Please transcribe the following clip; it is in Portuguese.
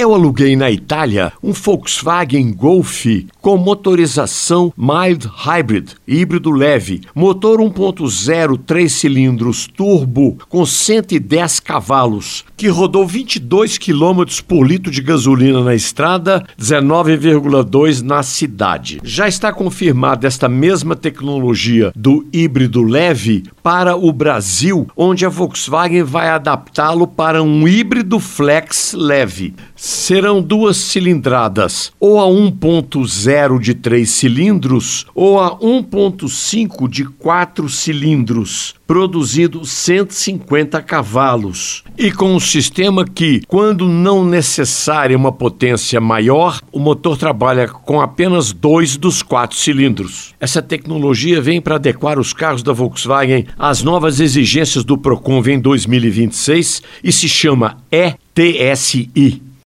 Eu aluguei na Itália um Volkswagen Golf com motorização mild hybrid, híbrido leve, motor 1.0 3 cilindros turbo com 110 cavalos, que rodou 22 km por litro de gasolina na estrada, 19,2 na cidade. Já está confirmada esta mesma tecnologia do híbrido leve para o Brasil, onde a Volkswagen vai adaptá-lo para um híbrido flex leve serão duas cilindradas, ou a 1.0 de 3 cilindros ou a 1.5 de 4 cilindros, produzindo 150 cavalos. E com um sistema que, quando não necessária uma potência maior, o motor trabalha com apenas dois dos quatro cilindros. Essa tecnologia vem para adequar os carros da Volkswagen às novas exigências do Procon em 2026 e se chama ETSI